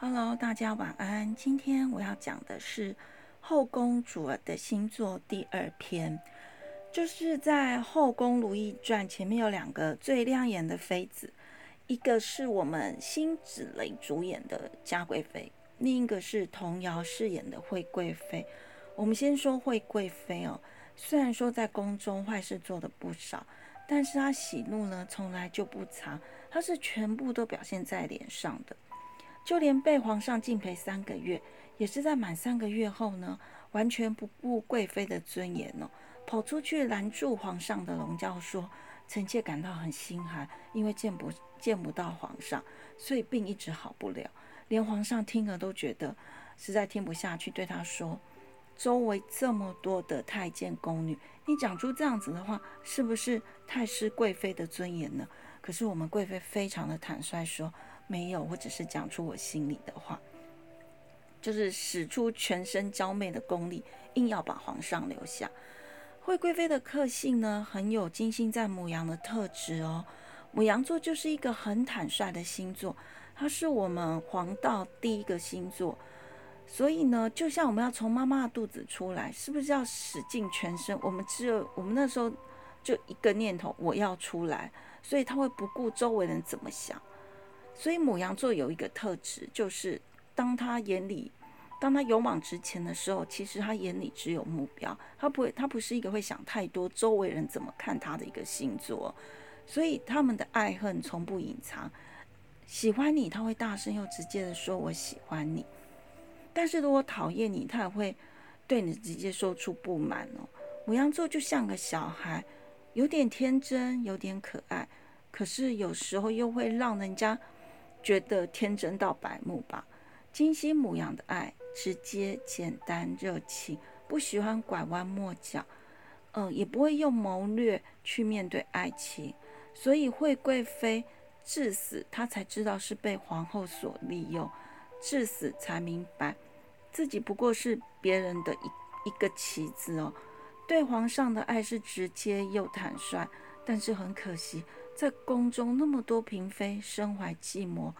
Hello，大家晚安。今天我要讲的是《后宫主儿的星座》第二篇，就是在《后宫如懿传》前面有两个最亮眼的妃子，一个是我们辛芷蕾主演的嘉贵妃，另一个是童瑶饰演的惠贵妃。我们先说惠贵妃哦，虽然说在宫中坏事做的不少，但是她喜怒呢从来就不藏，她是全部都表现在脸上的。就连被皇上敬陪三个月，也是在满三个月后呢，完全不顾贵妃的尊严哦，跑出去拦住皇上的龙轿说：“臣妾感到很心寒，因为见不见不到皇上，所以病一直好不了。”连皇上听了都觉得实在听不下去，对他说：“周围这么多的太监宫女，你讲出这样子的话，是不是太失贵妃的尊严呢？”可是我们贵妃非常的坦率说。没有，我只是讲出我心里的话，就是使出全身娇媚的功力，硬要把皇上留下。惠贵妃的个性呢，很有金星在母羊的特质哦。母羊座就是一个很坦率的星座，它是我们黄道第一个星座，所以呢，就像我们要从妈妈的肚子出来，是不是要使尽全身？我们只有我们那时候就一个念头，我要出来，所以他会不顾周围人怎么想。所以母羊座有一个特质，就是当他眼里，当他勇往直前的时候，其实他眼里只有目标，他不会，他不是一个会想太多周围人怎么看他的一个星座。所以他们的爱恨从不隐藏，喜欢你他会大声又直接的说我喜欢你，但是如果讨厌你，他也会对你直接说出不满哦。母羊座就像个小孩，有点天真，有点可爱，可是有时候又会让人家。觉得天真到白目吧？金星母羊的爱直接、简单、热情，不喜欢拐弯抹角，嗯、也不会用谋略去面对爱情。所以惠贵妃至死，她才知道是被皇后所利用，至死才明白自己不过是别人的一一个棋子哦。对皇上的爱是直接又坦率，但是很可惜。在宫中那么多嫔妃身怀寂寞。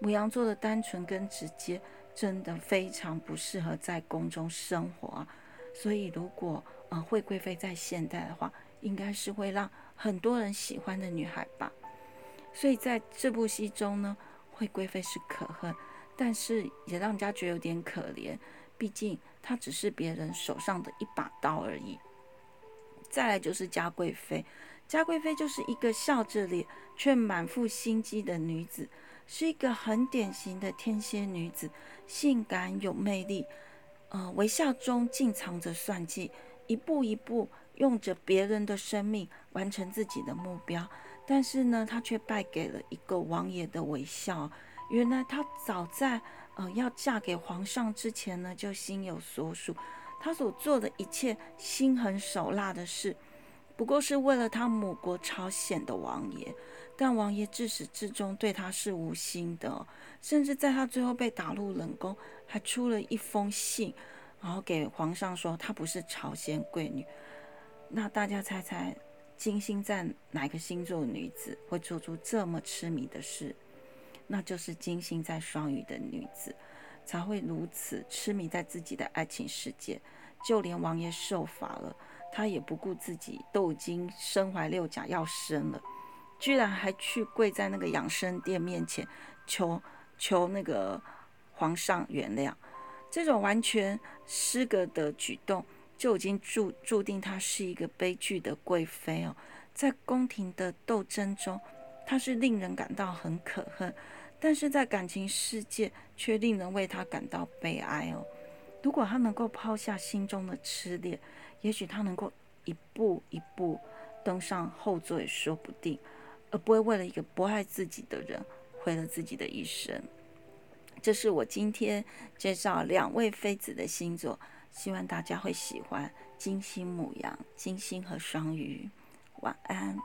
母羊座的单纯跟直接真的非常不适合在宫中生活啊。所以如果呃惠贵妃在现代的话，应该是会让很多人喜欢的女孩吧。所以在这部戏中呢，惠贵妃是可恨，但是也让人家觉得有点可怜，毕竟她只是别人手上的一把刀而已。再来就是嘉贵妃。嘉贵妃就是一个笑着脸却满腹心机的女子，是一个很典型的天蝎女子，性感有魅力，呃，微笑中尽藏着算计，一步一步用着别人的生命完成自己的目标。但是呢，她却败给了一个王爷的微笑。原来她早在呃要嫁给皇上之前呢，就心有所属，她所做的一切心狠手辣的事。不过是为了他母国朝鲜的王爷，但王爷自始至终对他是无心的，甚至在他最后被打入冷宫，还出了一封信，然后给皇上说他不是朝鲜贵女。那大家猜猜，金星在哪个星座女子会做出这么痴迷的事？那就是金星在双鱼的女子，才会如此痴迷在自己的爱情世界，就连王爷受罚了。他也不顾自己都已经身怀六甲要生了，居然还去跪在那个养生殿面前求求那个皇上原谅。这种完全失格的举动，就已经注注定她是一个悲剧的贵妃哦。在宫廷的斗争中，她是令人感到很可恨，但是在感情世界却令人为她感到悲哀哦。如果他能够抛下心中的痴恋，也许他能够一步一步登上后座也说不定，而不会为了一个不爱自己的人毁了自己的一生。这是我今天介绍两位妃子的星座，希望大家会喜欢金星母羊、金星和双鱼。晚安。